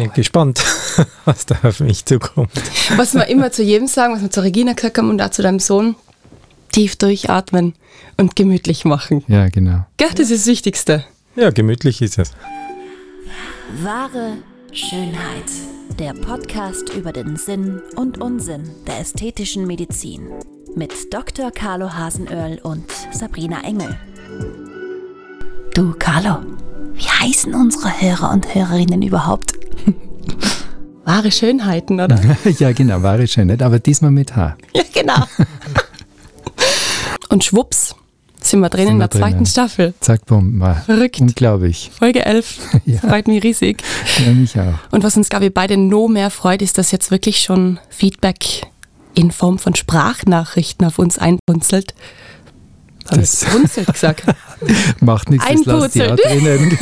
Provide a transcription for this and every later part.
bin gespannt, was da auf mich zukommt. Was wir immer zu jedem sagen, was wir zu Regina gesagt haben und auch zu deinem Sohn, tief durchatmen und gemütlich machen. Ja, genau. Gell, das ist das Wichtigste. Ja, gemütlich ist es. Wahre Schönheit. Der Podcast über den Sinn und Unsinn der ästhetischen Medizin. Mit Dr. Carlo Hasenöhrl und Sabrina Engel. Du, Carlo, wie heißen unsere Hörer und Hörerinnen überhaupt? Wahre Schönheiten, oder? ja, genau, wahre Schönheit, aber diesmal mit H. Ja, genau. und schwupps, sind wir drin Sind in wir der zweiten drinnen. Staffel. Zack, bumm, Verrückt. unglaublich. Folge 11. Ja. Freut mich riesig. Ja, mich auch. Und was uns, glaube ich, beide noch mehr freut, ist, dass jetzt wirklich schon Feedback in Form von Sprachnachrichten auf uns einpunzelt. Haben punzelt gesagt. Macht nichts, das lasst auch drinnen.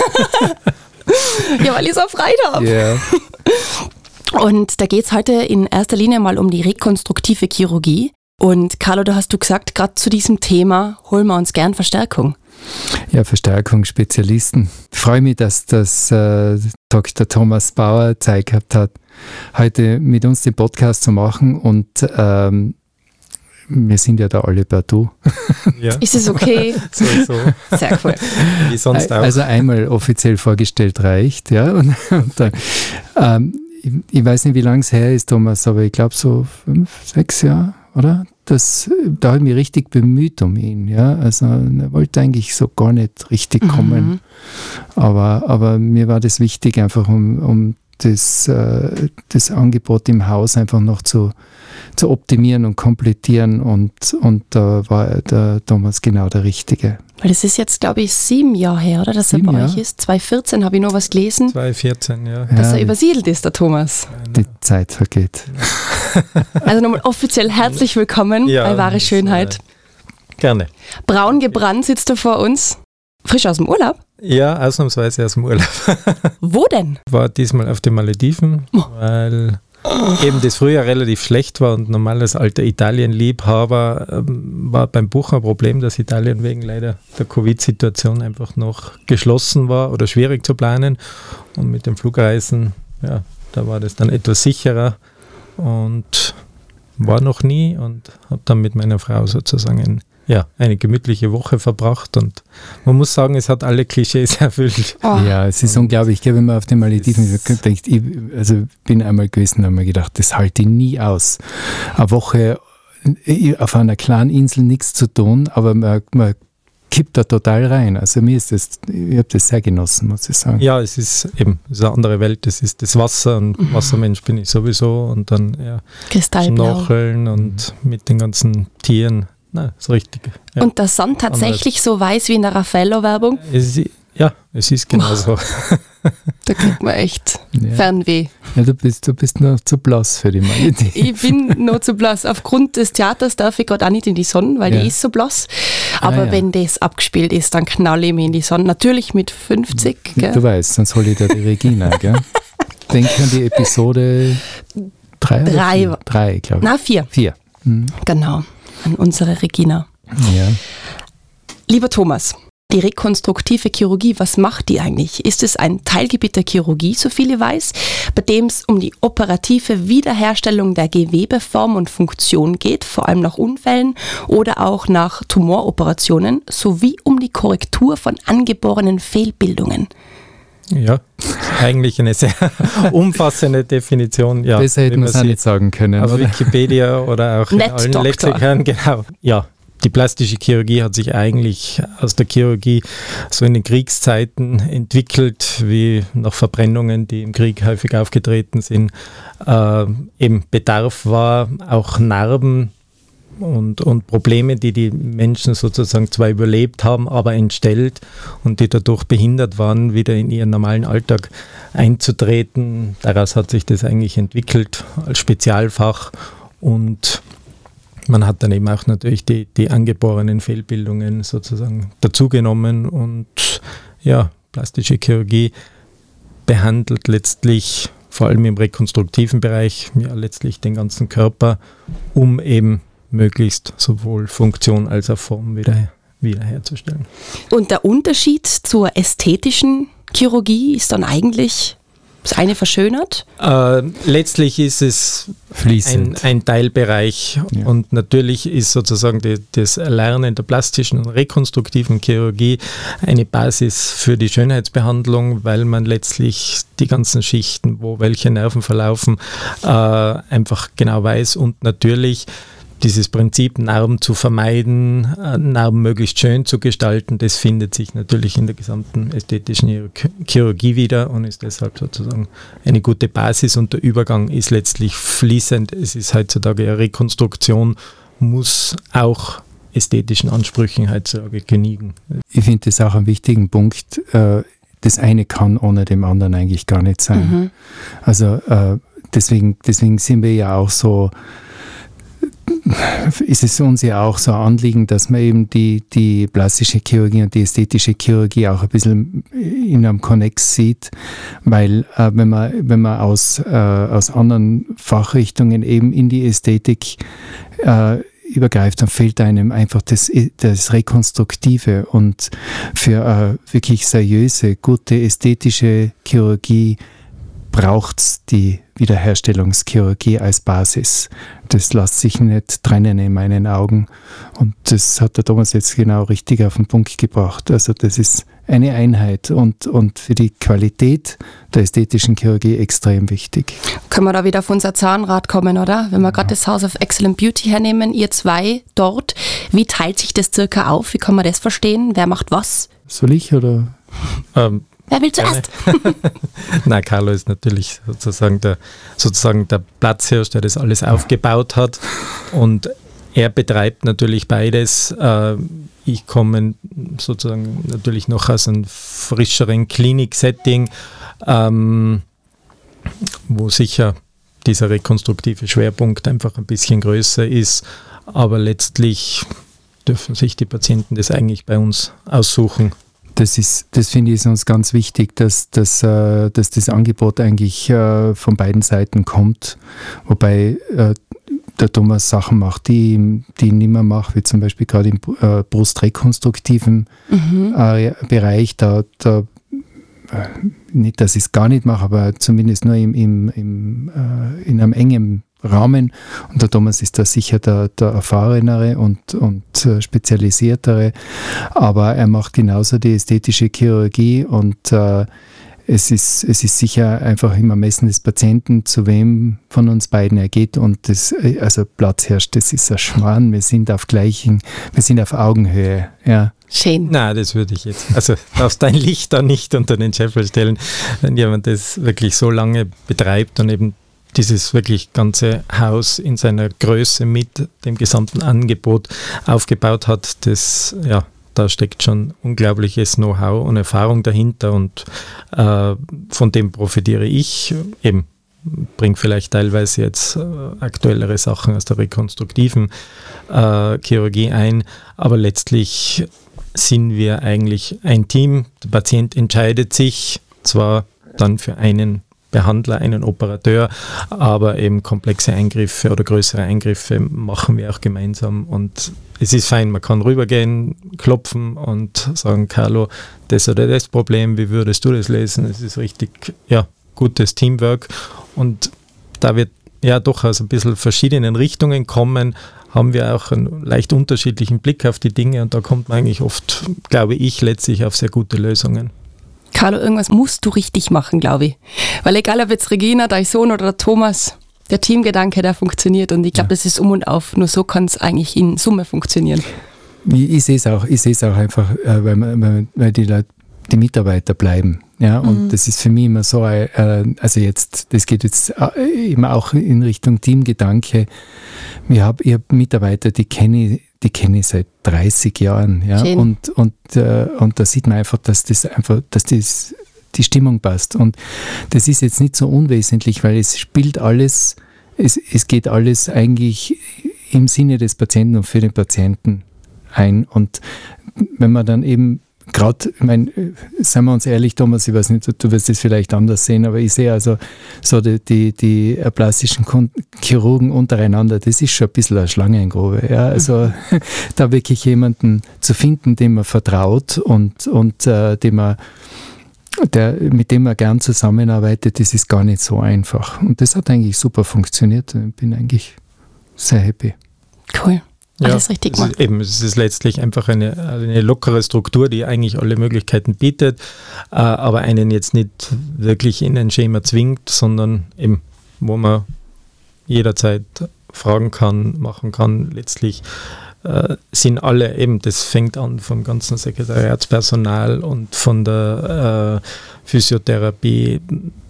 ja, weil ich so Freude habe. ja. Und da geht es heute in erster Linie mal um die rekonstruktive Chirurgie. Und Carlo, da hast du gesagt, gerade zu diesem Thema holen wir uns gern Verstärkung. ja, Verstärkung, Spezialisten. Ich freue mich, dass das äh, Dr. Thomas Bauer Zeit gehabt hat, heute mit uns den Podcast zu machen und ähm, wir sind ja da alle per Du. Ja, Ist es okay? so, so. Sehr cool. Wie sonst auch. Also einmal offiziell vorgestellt reicht, ja. Und, und dann, ähm, ich, ich weiß nicht, wie lange es her ist, Thomas, aber ich glaube so fünf, sechs Jahre, oder? Das, da habe ich mich richtig bemüht um ihn, ja. Also er wollte eigentlich so gar nicht richtig kommen. Aber, aber mir war das wichtig, einfach um, um das, äh, das Angebot im Haus einfach noch zu, zu optimieren und komplettieren. Und, und da war der Thomas genau der Richtige. Weil das ist jetzt, glaube ich, sieben Jahre her, oder? Dass er Sieben bei Jahre? euch ist. 2014 habe ich noch was gelesen, 2014, ja. dass Ja, er übersiedelt ist, der Thomas. die Zeit vergeht. Also nochmal offiziell herzlich willkommen bei Wahre Schönheit. äh, Gerne. Braun gebrannt sitzt er vor uns. Frisch aus dem Urlaub. Ja, ausnahmsweise aus dem Urlaub. Wo denn? War diesmal auf den Malediven, Oh. weil eben das Frühjahr relativ schlecht war und normal als alter Italien-Liebhaber ähm, war beim Buchen ein Problem, dass Italien wegen leider der Covid-Situation einfach noch geschlossen war oder schwierig zu planen. Und mit den Flugreisen, ja, da war das dann etwas sicherer und war noch nie und habe dann mit meiner Frau sozusagen ein, ja, eine gemütliche Woche verbracht und man muss sagen, es hat alle Klischees erfüllt. Oh, Ja, es ist unglaublich. Ich wenn man auf den Malediven denkt, ich also bin einmal gewesen, habe mir gedacht, das halte ich nie aus. Eine Woche äh, auf einer kleinen Insel nichts zu tun, aber man, man kippt da total rein. Also mir ist das, ich habe das sehr genossen, muss ich sagen. Ja, es ist eben es ist eine andere Welt, es ist das Wasser und Mhm. Wassermensch bin ich sowieso und dann ja, Kristallblau. Schnorcheln und mit den ganzen Tieren. Na, das Richtige. Ja. Und der Sand tatsächlich so weiß wie in der Raffaello-Werbung. ist, ja, es ist genau so. Da kriegt man echt Ja. Fernweh. Ja, du, bist, du bist noch zu blass für die Malediven. Ich bin nur zu blass. Aufgrund des Theaters darf ich gerade auch nicht in die Sonne, weil Ja. die ist so blass. Aber Ah, ja. wenn das abgespielt ist, dann knalle ich mich in die Sonne. Natürlich mit 50. Du Gell? weißt, sonst hole ich da die Regina, gell? Denk an die Episode drei oder Drei. vier? Drei, glaube ich. Na, vier. Vier. Mhm. Genau. An unsere Regina. Ja. Lieber Thomas, die rekonstruktive Chirurgie, was macht die eigentlich? Ist es ein Teilgebiet der Chirurgie, so viel ich weiß, bei dem es um die operative Wiederherstellung der Gewebeform und Funktion geht, vor allem nach Unfällen oder auch nach Tumoroperationen, sowie um die Korrektur von angeborenen Fehlbildungen? Ja, eigentlich eine sehr umfassende Definition. Ja, Besser hätten wir man es nicht sagen können, auf oder? Wikipedia oder auch in allen. Lexikern, genau. Ja, die plastische Chirurgie hat sich eigentlich aus der Chirurgie so in den Kriegszeiten entwickelt, wie nach Verbrennungen, die im Krieg häufig aufgetreten sind. Äh, eben Bedarf war, auch Narben und, und Probleme, die die Menschen sozusagen zwar überlebt haben, aber entstellt und die dadurch behindert waren, wieder in ihren normalen Alltag einzutreten. Daraus hat sich das eigentlich entwickelt als Spezialfach und man hat dann eben auch natürlich die, die angeborenen Fehlbildungen sozusagen dazugenommen und ja, plastische Chirurgie behandelt letztlich vor allem im rekonstruktiven Bereich ja letztlich den ganzen Körper, um eben möglichst sowohl Funktion als auch Form wieder, wiederherzustellen. Und der Unterschied zur ästhetischen Chirurgie ist dann eigentlich Das eine verschönert? Äh, letztlich ist es ein, ein, Teilbereich ja. und natürlich ist sozusagen die, das Erlernen der plastischen und rekonstruktiven Chirurgie eine Basis für die Schönheitsbehandlung, weil man letztlich die ganzen Schichten, wo welche Nerven verlaufen, äh, einfach genau weiß und natürlich dieses Prinzip, Narben zu vermeiden, äh, Narben möglichst schön zu gestalten, das findet sich natürlich in der gesamten ästhetischen Chirurgie wieder und ist deshalb sozusagen eine gute Basis und der Übergang ist letztlich fließend. Es ist heutzutage eine Rekonstruktion, muss auch ästhetischen Ansprüchen heutzutage genügen. Ich finde das auch einen wichtigen Punkt. Äh, das eine kann ohne dem anderen eigentlich gar nicht sein. Mhm. Also äh, deswegen, deswegen sind wir ja auch so ist es uns ja auch so ein Anliegen, dass man eben die, die plastische Chirurgie und die ästhetische Chirurgie auch ein bisschen in einem Konnex sieht, weil äh, wenn man, wenn man aus, äh, aus anderen Fachrichtungen eben in die Ästhetik äh, übergreift, dann fehlt einem einfach das, das Rekonstruktive und für äh, wirklich seriöse, gute ästhetische Chirurgie braucht es die Wiederherstellungschirurgie als Basis. Das lässt sich nicht trennen in meinen Augen. Und das hat der Thomas jetzt genau richtig auf den Punkt gebracht. Also das ist eine Einheit und, und für die Qualität der ästhetischen Chirurgie extrem wichtig. Können wir da wieder auf unser Zahnrad kommen, oder? Wenn wir ja. gerade das House of Excellent Beauty hernehmen, ihr zwei dort, wie teilt sich das circa auf? Wie kann man das verstehen? Wer macht was? Soll ich oder? Ähm, Wer will zuerst? Nein, Carlo ist natürlich sozusagen der, sozusagen der Platzhirsch, der das alles aufgebaut hat. Und er betreibt natürlich beides. Äh, ich komme sozusagen natürlich noch aus einem frischeren Klinik-Setting, ähm, wo sicher dieser rekonstruktive Schwerpunkt einfach ein bisschen größer ist. Aber letztlich dürfen sich die Patienten das eigentlich bei uns aussuchen das ist, das finde ich ist uns ganz wichtig, dass, dass, äh, dass das Angebot eigentlich äh, von beiden Seiten kommt. Wobei äh, der Thomas Sachen macht, die, die ich nicht mehr mache, wie zum Beispiel gerade im brustrekonstruktiven mhm. Bereich. Da, da nicht, dass ich es gar nicht mache, aber zumindest nur im, im, im, in einem engen Rahmen. Und der Thomas ist da sicher der, der erfahrenere und, und äh, spezialisiertere, aber er macht genauso die ästhetische Chirurgie und äh, es ist, es ist sicher einfach im Ermessen des Patienten, zu wem von uns beiden er geht und das, äh, also Platz herrscht, das ist ein Schmarrn. Wir sind auf gleichen, wir sind auf Augenhöhe, ja. Schön. Nein, das würde ich jetzt. Also darfst dein Licht da nicht unter den Scheffel stellen, wenn jemand das wirklich so lange betreibt und eben dieses wirklich ganze Haus in seiner Größe mit dem gesamten Angebot aufgebaut hat, das ja, da steckt schon unglaubliches Know-how und Erfahrung dahinter und äh, von dem profitiere ich eben bringe vielleicht teilweise jetzt äh, aktuellere Sachen aus der rekonstruktiven äh, Chirurgie ein, aber letztlich sind wir eigentlich ein Team. Der Patient entscheidet sich zwar dann für einen Behandler, einen Operateur, aber eben komplexe Eingriffe oder größere Eingriffe machen wir auch gemeinsam und es ist fein, man kann rübergehen, klopfen und sagen, Carlo, das oder das Problem, wie würdest du das lesen? Es ist richtig, ja, gutes Teamwork und da wird ja doch aus ein bisschen verschiedenen Richtungen kommen, haben wir auch einen leicht unterschiedlichen Blick auf die Dinge und da kommt man eigentlich oft, glaube ich, letztlich auf sehr gute Lösungen. Carlo, irgendwas musst du richtig machen, glaube ich. Weil egal ob jetzt Regina, dein Sohn oder Thomas, der Teamgedanke, der funktioniert und ich glaube, ja. das ist um und auf. Nur so kann es eigentlich in Summe funktionieren. Ich, ich sehe es auch, auch einfach, äh, weil, weil die Leute die Mitarbeiter bleiben. Ja, und mhm. das ist für mich immer so, äh, also jetzt, das geht jetzt äh, immer auch in Richtung Teamgedanke. Ich habe hab Mitarbeiter, die kenne ich, die kenne ich seit 30 Jahren. Ja, und, und, äh, und da sieht man einfach, dass das einfach, dass das, die Stimmung passt. Und das ist jetzt nicht so unwesentlich, weil es spielt alles, es, es geht alles eigentlich im Sinne des Patienten und für den Patienten ein. Und wenn man dann eben gerade, ich meine, seien wir uns ehrlich, Thomas, ich weiß nicht, du wirst es vielleicht anders sehen, aber ich sehe also so die, die, die plastischen Chirurgen untereinander, das ist schon ein bisschen eine Schlangengrube. Ja? Also da wirklich jemanden zu finden, dem man vertraut und, und äh, dem man der, mit dem man gern zusammenarbeitet, das ist gar nicht so einfach. Und das hat eigentlich super funktioniert. Ich bin eigentlich sehr happy. Cool. Alles ja, richtig gemacht. Eben, es ist letztlich einfach eine, eine lockere Struktur, die eigentlich alle Möglichkeiten bietet, äh, aber einen jetzt nicht wirklich in ein Schema zwingt, sondern eben, wo man jederzeit fragen kann, machen kann, letztlich äh, sind alle eben, das fängt an vom ganzen Sekretariatspersonal und von der äh, Physiotherapie,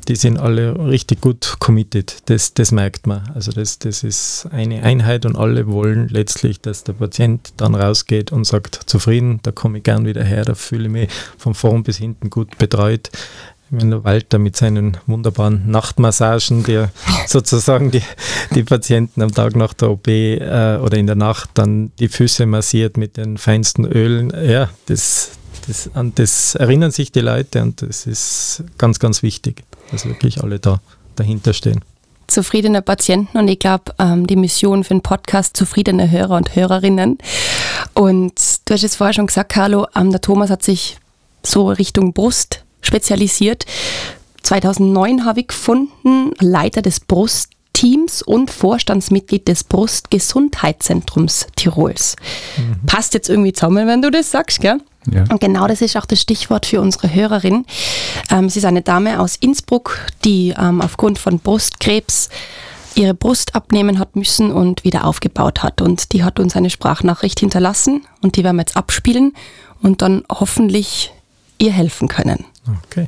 die sind alle richtig gut committed. Das, das merkt man. Also das, das ist eine Einheit und alle wollen letztlich, dass der Patient dann rausgeht und sagt, zufrieden, da komme ich gern wieder her, da fühle ich mich von vorn bis hinten gut betreut. Wenn der Walter mit seinen wunderbaren Nachtmassagen, der sozusagen die, die Patienten am Tag nach der OP äh, oder in der Nacht dann die Füße massiert mit den feinsten Ölen, ja, das, das, an das erinnern sich die Leute und das ist ganz, ganz wichtig, dass wirklich alle da dahinter stehen. Zufriedene Patienten und ich glaube, ähm, die Mission für den Podcast zufriedene Hörer und Hörerinnen. Und du hast es vorher schon gesagt, Carlo, ähm, der Thomas hat sich so Richtung Brust spezialisiert. 2009 habe ich gefunden, Leiter des Brustteams und Vorstandsmitglied des Brustgesundheitszentrums Tirols. Mhm. Passt jetzt irgendwie zusammen, wenn du das sagst, gell? Ja. Und genau das ist auch das Stichwort für unsere Hörerin. Ähm, sie ist eine Dame aus Innsbruck, die ähm, aufgrund von Brustkrebs ihre Brust abnehmen hat müssen und wieder aufgebaut hat. Und die hat uns eine Sprachnachricht hinterlassen und die werden wir jetzt abspielen und dann hoffentlich ihr helfen können. Okay.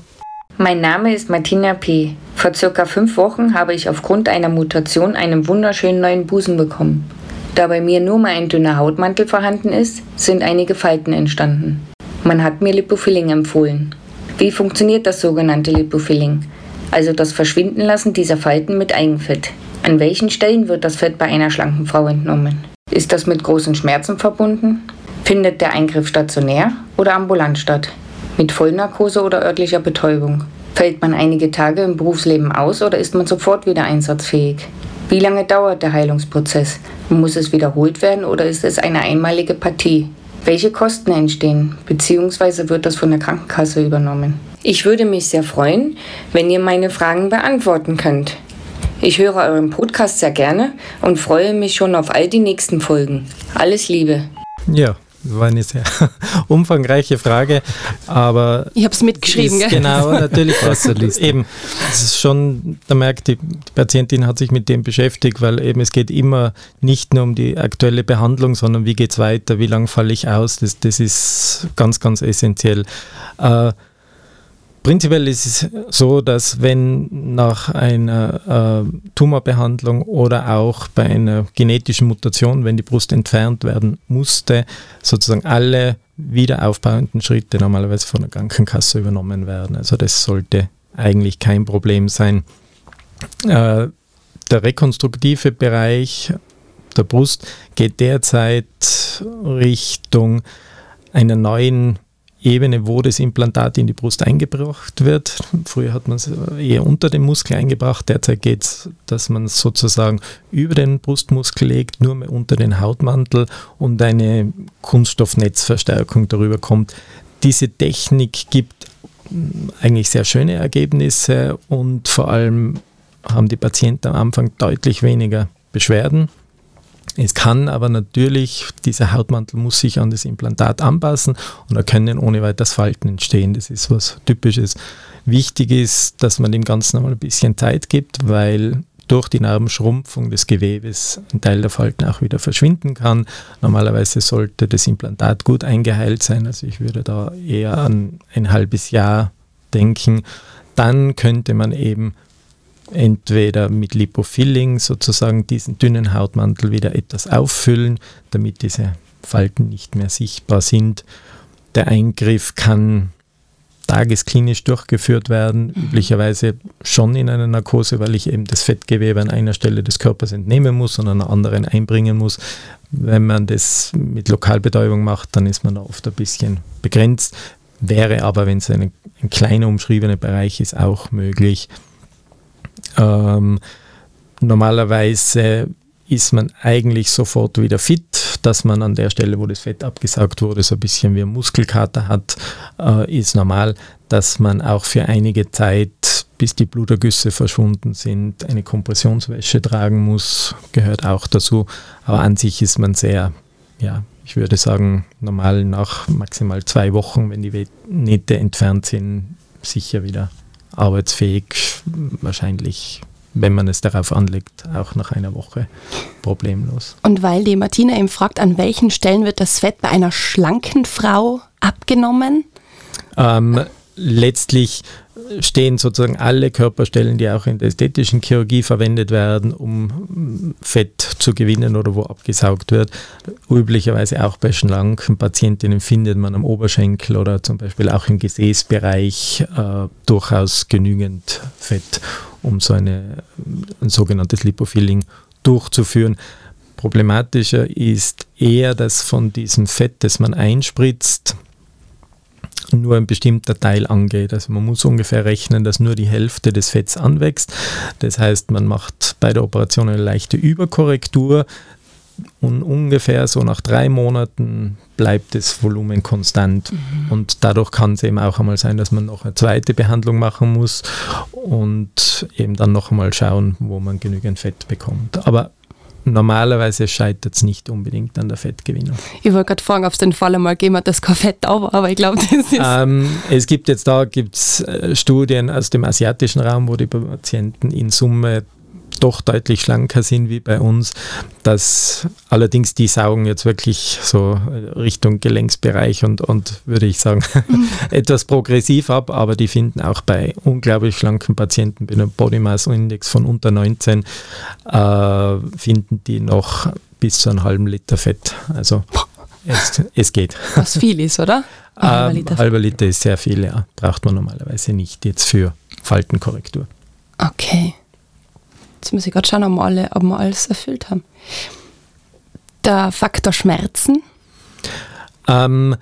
Mein Name ist Martina P. Vor circa fünf Wochen habe ich aufgrund einer Mutation einen wunderschönen neuen Busen bekommen. Da bei mir nur mal ein dünner Hautmantel vorhanden ist, sind einige Falten entstanden. Man hat mir Lipofilling empfohlen. Wie funktioniert das sogenannte Lipofilling? Also das Verschwindenlassen dieser Falten mit Eigenfett. An welchen Stellen wird das Fett bei einer schlanken Frau entnommen? Ist das mit großen Schmerzen verbunden? Findet der Eingriff stationär oder ambulant statt? Mit Vollnarkose oder örtlicher Betäubung? Fällt man einige Tage im Berufsleben aus oder ist man sofort wieder einsatzfähig? Wie lange dauert der Heilungsprozess? Muss es wiederholt werden oder ist es eine einmalige Partie? Welche Kosten entstehen, beziehungsweise wird das von der Krankenkasse übernommen? Ich würde mich sehr freuen, wenn ihr meine Fragen beantworten könnt. Ich höre euren Podcast sehr gerne und freue mich schon auf all die nächsten Folgen. Alles Liebe. Ja, das war eine sehr umfangreiche Frage, aber. Ich habe es mitgeschrieben, ist, gell? Genau, natürlich. das, eben, es ist schon, da merkt die, die Patientin hat sich mit dem beschäftigt, weil eben es geht immer nicht nur um die aktuelle Behandlung, sondern wie geht es weiter, wie lange falle ich aus, das, das ist ganz, ganz essentiell. Äh, Prinzipiell ist es so, dass wenn nach einer äh, Tumorbehandlung oder auch bei einer genetischen Mutation, wenn die Brust entfernt werden musste, sozusagen alle wiederaufbauenden Schritte normalerweise von der Krankenkasse übernommen werden. Also das sollte eigentlich kein Problem sein. Äh, der rekonstruktive Bereich der Brust geht derzeit Richtung einer neuen Ebene, wo das Implantat in die Brust eingebracht wird. Früher hat man es eher unter den Muskel eingebracht. Derzeit geht es, dass man es sozusagen über den Brustmuskel legt, nur mehr unter den Hautmantel und eine Kunststoffnetzverstärkung darüber kommt. Diese Technik gibt eigentlich sehr schöne Ergebnisse und vor allem haben die Patienten am Anfang deutlich weniger Beschwerden es kann aber natürlich, dieser Hautmantel muss sich an das Implantat anpassen und da können ohne weiteres Falten entstehen. Das ist was Typisches. Wichtig ist, dass man dem Ganzen einmal ein bisschen Zeit gibt, weil durch die Narbenschrumpfung des Gewebes ein Teil der Falten auch wieder verschwinden kann. Normalerweise sollte das Implantat gut eingeheilt sein, also ich würde da eher an ein halbes Jahr denken. Dann könnte man eben entweder mit Lipofilling sozusagen diesen dünnen Hautmantel wieder etwas auffüllen, damit diese Falten nicht mehr sichtbar sind. Der Eingriff kann tagesklinisch durchgeführt werden, mhm. üblicherweise schon in einer Narkose, weil ich eben das Fettgewebe an einer Stelle des Körpers entnehmen muss und an einer anderen einbringen muss. Wenn man das mit Lokalbetäubung macht, dann ist man da oft ein bisschen begrenzt. Wäre aber, wenn es ein, ein kleiner umschriebener Bereich ist, auch möglich. Ähm, normalerweise ist man eigentlich sofort wieder fit. dass man an der Stelle, wo das Fett abgesaugt wurde, so ein bisschen wie ein Muskelkater hat, äh, ist normal. Dass man auch für einige Zeit, bis die Blutergüsse verschwunden sind, eine Kompressionswäsche tragen muss, gehört auch dazu. Aber an sich ist man sehr, ja, ich würde sagen, normal nach maximal zwei Wochen, wenn die Nähte entfernt sind, sicher wieder arbeitsfähig, wahrscheinlich wenn man es darauf anlegt, auch nach einer Woche problemlos. Und weil die Martina eben fragt, an welchen Stellen wird das Fett bei einer schlanken Frau abgenommen? Ähm, letztlich stehen sozusagen alle Körperstellen, die auch in der ästhetischen Chirurgie verwendet werden, um Fett zu gewinnen oder wo abgesaugt wird. Üblicherweise auch bei schlanken Patientinnen findet man am Oberschenkel oder zum Beispiel auch im Gesäßbereich äh, durchaus genügend Fett, um so eine, ein sogenanntes Lipofilling durchzuführen. Problematischer ist eher, dass von diesem Fett, das man einspritzt, nur ein bestimmter Teil angeht. Also man muss ungefähr rechnen, dass nur die Hälfte des Fetts anwächst. Das heißt, man macht bei der Operation eine leichte Überkorrektur und ungefähr so nach drei Monaten bleibt das Volumen konstant. Mhm. Und dadurch kann es eben auch einmal sein, dass man noch eine zweite Behandlung machen muss und eben dann noch einmal schauen, wo man genügend Fett bekommt. Aber normalerweise scheitert es nicht unbedingt an der Fettgewinnung. Ich wollte gerade fragen, ob es den Fall einmal gegeben hat, dass kein Fett da war, aber ich glaube, das ist... Ähm, es gibt jetzt da gibt's, äh, Studien aus dem asiatischen Raum, wo die Patienten in Summe doch deutlich schlanker sind wie bei uns. Dass allerdings die saugen jetzt wirklich so Richtung Gelenksbereich und, und würde ich sagen, etwas progressiv ab, aber die finden auch bei unglaublich schlanken Patienten mit einem Body Mass Index von unter 19, äh, finden die noch bis zu einem halben Liter Fett. Also es, es geht. Was viel ist, oder? Ein halber, Liter. halber Liter ist sehr viel, ja. Braucht man normalerweise nicht jetzt für Faltenkorrektur. Okay. Jetzt muss ich gerade schauen, ob wir, alle, ob wir alles erfüllt haben. Der Faktor Schmerzen. Ähm,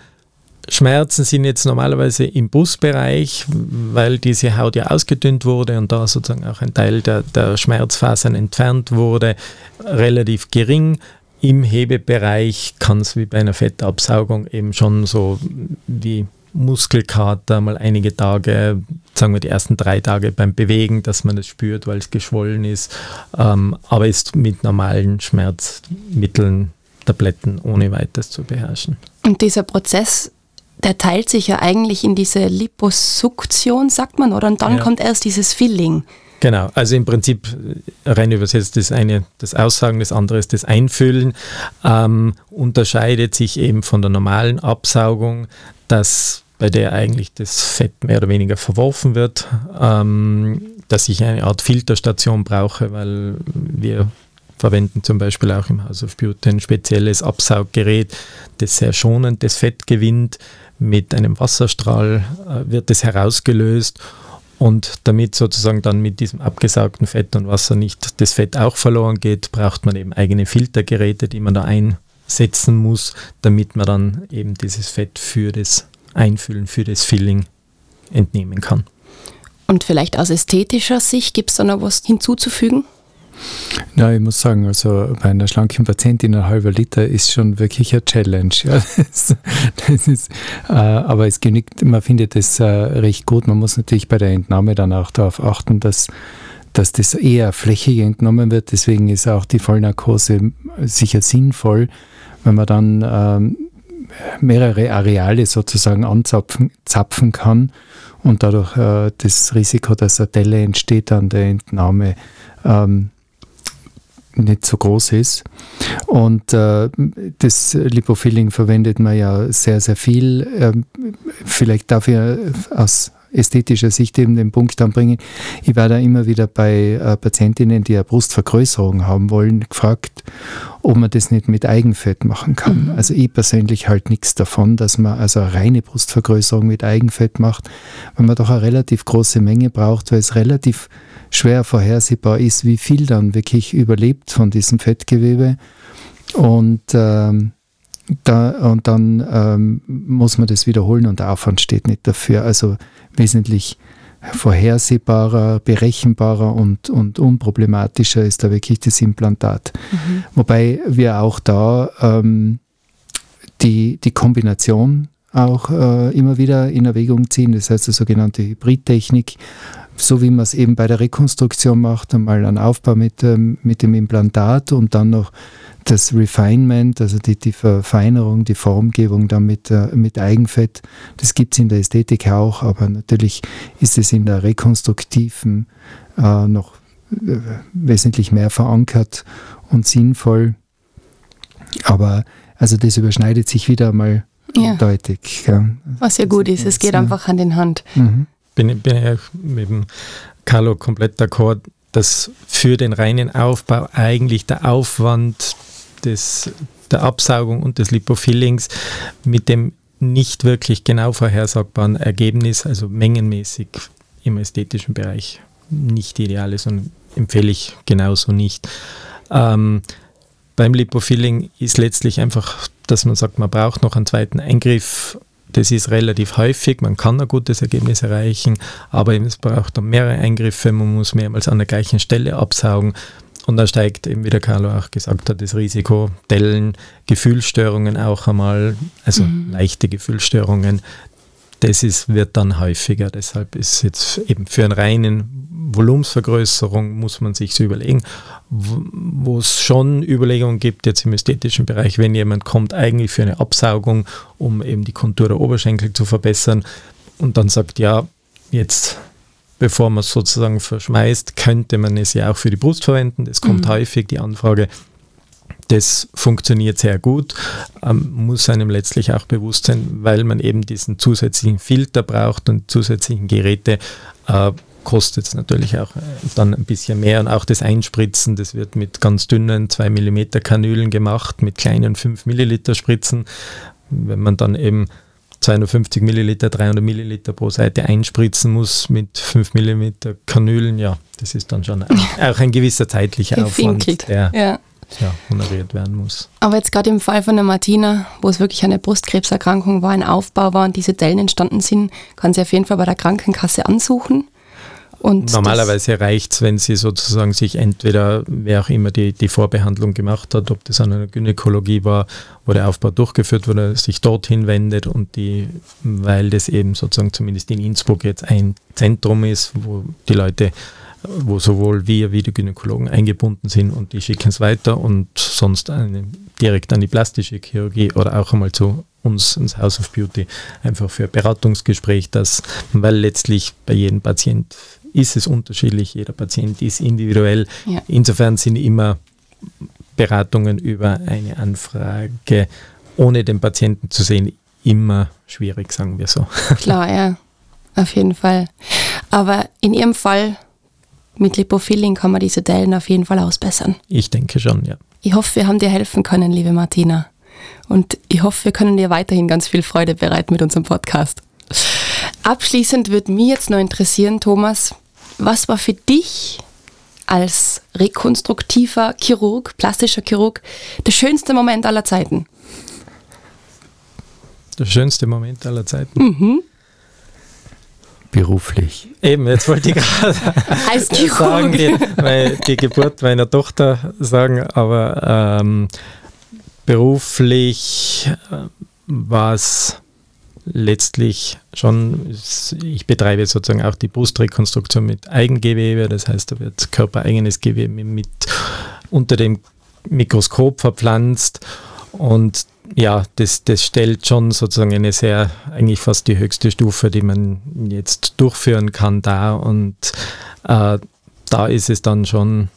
Schmerzen sind jetzt normalerweise im Busbereich, weil diese Haut ja ausgedünnt wurde und da sozusagen auch ein Teil der, der Schmerzfasern entfernt wurde, relativ gering. Im Hebebereich kann es wie bei einer Fettabsaugung eben schon so wie Muskelkater mal einige Tage, sagen wir die ersten drei Tage beim Bewegen, dass man es spürt, weil es geschwollen ist, ähm, aber ist mit normalen Schmerzmitteln, Tabletten ohne weiteres zu beherrschen. Und dieser Prozess, der teilt sich ja eigentlich in diese Liposuktion, sagt man, oder? Und dann ja. kommt erst dieses Filling. Genau, also im Prinzip äh, rein übersetzt das eine das Aussagen, das andere ist das Einfüllen, ähm, unterscheidet sich eben von der normalen Absaugung, dass bei der eigentlich das Fett mehr oder weniger verworfen wird, ähm, dass ich eine Art Filterstation brauche, weil wir verwenden zum Beispiel auch im House of Beauty ein spezielles Absauggerät, das sehr schonend das Fett gewinnt. Mit einem Wasserstrahl äh, wird es herausgelöst und damit sozusagen dann mit diesem abgesaugten Fett und Wasser nicht das Fett auch verloren geht, braucht man eben eigene Filtergeräte, die man da einsetzen muss, damit man dann eben dieses Fett für das Einfüllen, für das Filling entnehmen kann. Und vielleicht aus ästhetischer Sicht gibt es da noch was hinzuzufügen? Ja, ich muss sagen, also bei einer schlanken Patientin ein halber Liter ist schon wirklich eine Challenge. Ja. Das, das ist, äh, aber es genügt, man findet es äh, recht gut. Man muss natürlich bei der Entnahme dann auch darauf achten, dass, dass das eher flächig entnommen wird. Deswegen ist auch die Vollnarkose sicher sinnvoll, wenn man dann ähm, mehrere Areale sozusagen anzapfen zapfen kann und dadurch äh, das Risiko, dass eine Delle entsteht an der Entnahme, ähm, nicht so groß ist. Und äh, das Lipofilling verwendet man ja sehr, sehr viel. Ähm, vielleicht darf ich aus ästhetischer Sicht eben den Punkt anbringen. Ich werde da immer wieder bei äh, Patientinnen, die eine Brustvergrößerung haben wollen, gefragt, ob man das nicht mit Eigenfett machen kann. Mhm. Also ich persönlich halt nichts davon, dass man also eine reine Brustvergrößerung mit Eigenfett macht, weil man doch eine relativ große Menge braucht, weil es relativ schwer vorhersehbar ist, wie viel dann wirklich überlebt von diesem Fettgewebe. Und, ähm, da, und dann ähm, muss man das wiederholen und der Aufwand steht nicht dafür. Also wesentlich vorhersehbarer, berechenbarer und, und unproblematischer ist da wirklich das Implantat. Mhm. Wobei wir auch da ähm, die, die Kombination auch äh, immer wieder in Erwägung ziehen, das heißt die sogenannte Hybridtechnik, so wie man es eben bei der Rekonstruktion macht, einmal einen Aufbau mit, ähm, mit dem Implantat und dann noch das Refinement, also die, die Verfeinerung, die Formgebung dann mit, äh, mit Eigenfett, das gibt es in der Ästhetik auch, aber natürlich ist es in der rekonstruktiven äh, noch äh, wesentlich mehr verankert und sinnvoll. Aber also das überschneidet sich wieder mal ja. deutlich. Ja. Was ja gut ist, es geht einfach Hand in Hand. Mhm. Bin, bin ja mit dem Carlo komplett d'accord, dass für den reinen Aufbau eigentlich der Aufwand des, der Absaugung und des Lipofillings mit dem nicht wirklich genau vorhersagbaren Ergebnis, also mengenmäßig im ästhetischen Bereich nicht ideal ist und empfehle ich genauso nicht. Ähm, beim Lipofilling ist letztlich einfach, dass man sagt, man braucht noch einen zweiten Eingriff. Das ist relativ häufig, man kann ein gutes Ergebnis erreichen, aber es braucht dann mehrere Eingriffe, man muss mehrmals an der gleichen Stelle absaugen. Und da steigt eben, wie der Carlo auch gesagt hat, das Risiko, Dellen, Gefühlsstörungen auch einmal, also mhm. leichte Gefühlsstörungen. Das ist, wird dann häufiger. Deshalb ist jetzt eben für einen reinen Volumensvergrößerung muss man sich so überlegen, wo es schon Überlegungen gibt, jetzt im ästhetischen Bereich, wenn jemand kommt eigentlich für eine Absaugung, um eben die Kontur der Oberschenkel zu verbessern und dann sagt, ja, jetzt bevor man es sozusagen verschmeißt, könnte man es ja auch für die Brust verwenden. Das kommt mhm. häufig, die Anfrage. Das funktioniert sehr gut, ähm, muss einem letztlich auch bewusst sein, weil man eben diesen zusätzlichen Filter braucht und zusätzlichen Geräte. Äh, kostet es natürlich auch äh, dann ein bisschen mehr und auch das Einspritzen, das wird mit ganz dünnen 2 mm Kanülen gemacht, mit kleinen 5 Milliliter Spritzen. Wenn man dann eben 250 Milliliter, 300 Milliliter pro Seite einspritzen muss mit 5 Millimeter Kanülen, ja, das ist dann schon auch ein gewisser zeitlicher Aufwand, der ja. Ja, honoriert werden muss. Aber jetzt gerade im Fall von der Martina, wo es wirklich eine Brustkrebserkrankung war, ein Aufbau war und diese Dellen entstanden sind, kann sie auf jeden Fall bei der Krankenkasse ansuchen. Und Normalerweise reicht es, wenn sie sozusagen sich entweder, wer auch immer die, die Vorbehandlung gemacht hat, ob das an einer Gynäkologie war, wo der Aufbau durchgeführt wurde, sich dorthin wendet und die, weil das eben sozusagen zumindest in Innsbruck jetzt ein Zentrum ist, wo die Leute, wo sowohl wir wie die Gynäkologen eingebunden sind und die schicken es weiter und sonst eine, direkt an die plastische Chirurgie oder auch einmal zu uns ins House of Beauty einfach für Beratungsgespräch, das, weil letztlich bei jedem Patient ist es unterschiedlich, jeder Patient ist individuell. Ja. Insofern sind immer Beratungen über eine Anfrage, ohne den Patienten zu sehen, immer schwierig, sagen wir so. Klar, ja, auf jeden Fall. Aber in Ihrem Fall mit Lipofilling kann man diese Dellen auf jeden Fall ausbessern. Ich denke schon, ja. Ich hoffe, wir haben dir helfen können, liebe Martina. Und ich hoffe, wir können dir weiterhin ganz viel Freude bereiten mit unserem Podcast. Abschließend würde mich jetzt noch interessieren, Thomas, was war für dich als rekonstruktiver Chirurg, plastischer Chirurg, der schönste Moment aller Zeiten? Der schönste Moment aller Zeiten? Mhm. Beruflich. Eben, jetzt wollte ich gerade sagen, die, die, Geburt meiner Tochter sagen, aber ähm, beruflich äh, war es letztlich schon, ich betreibe sozusagen auch die Brustrekonstruktion mit Eigengewebe, das heißt, da wird körpereigenes Gewebe mit unter dem Mikroskop verpflanzt und ja, das, das stellt schon sozusagen eine sehr, eigentlich fast die höchste Stufe, die man jetzt durchführen kann da und äh, da ist es dann schon,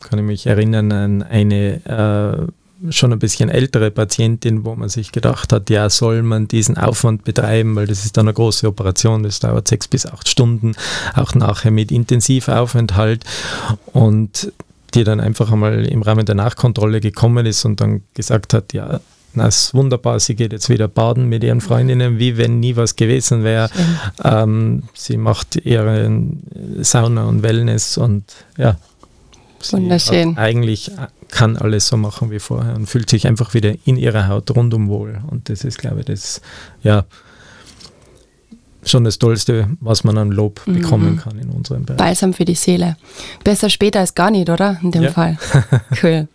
kann ich mich erinnern, an eine äh, schon ein bisschen ältere Patientin, wo man sich gedacht hat, ja, soll man diesen Aufwand betreiben, weil das ist dann eine große Operation, das dauert sechs bis acht Stunden, auch nachher mit Intensivaufenthalt und die dann einfach einmal im Rahmen der Nachkontrolle gekommen ist und dann gesagt hat, ja, das ist wunderbar, sie geht jetzt wieder baden mit ihren Freundinnen, wie wenn nie was gewesen wäre. Ähm, sie macht ihre Sauna und Wellness und ja, Wunderschön. eigentlich kann alles so machen wie vorher und fühlt sich einfach wieder in ihrer Haut rundum wohl. Und das ist, glaube ich, das, ja, schon das Tollste, was man an Lob Mhm. bekommen kann in unserem Bereich. Balsam für die Seele. Besser später als gar nicht, oder? In dem Ja. Fall. Cool.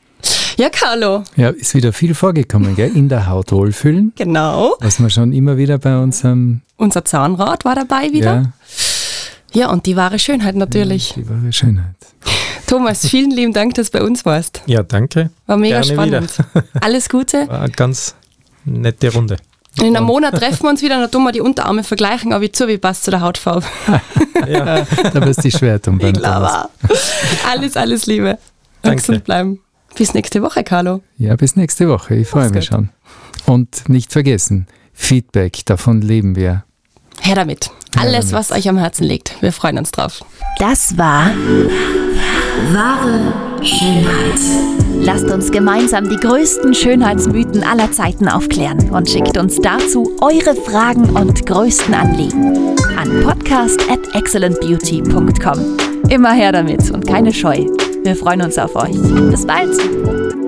Ja, Carlo, Ja, ist wieder viel vorgekommen, gell? In der Haut wohlfühlen, genau. was wir schon immer wieder bei unserem, Unser Zahnrad war dabei wieder. ja, Ja, und die wahre Schönheit natürlich. die wahre Schönheit. Thomas, vielen lieben Dank, dass du bei uns warst. Ja, danke. War mega Gerne spannend. Alles Gute. War eine ganz nette Runde. In einem Monat treffen wir uns wieder, dann tun wir die Unterarme vergleichen, aber wie zu, wie passt zu der Hautfarbe. Ja, Da wirst du schwer tun Ich glaube. Alles, alles Liebe. Danke. Gesund bleiben. Bis nächste Woche, Carlo. Ja, bis nächste Woche. Ich freue mich gut. schon. Und nicht vergessen, Feedback, davon leben wir. Her damit. Alles, was euch am Herzen liegt. Wir freuen uns drauf. Das war wahre Schönheit. Lasst uns gemeinsam die größten Schönheitsmythen aller Zeiten aufklären und schickt uns dazu eure Fragen und größten Anliegen an podcast at excellentbeauty.com. Immer her damit und keine Scheu. Wir freuen uns auf euch. Bis bald!